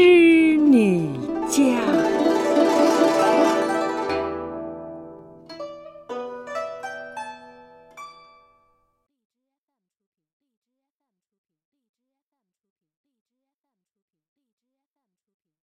织女家。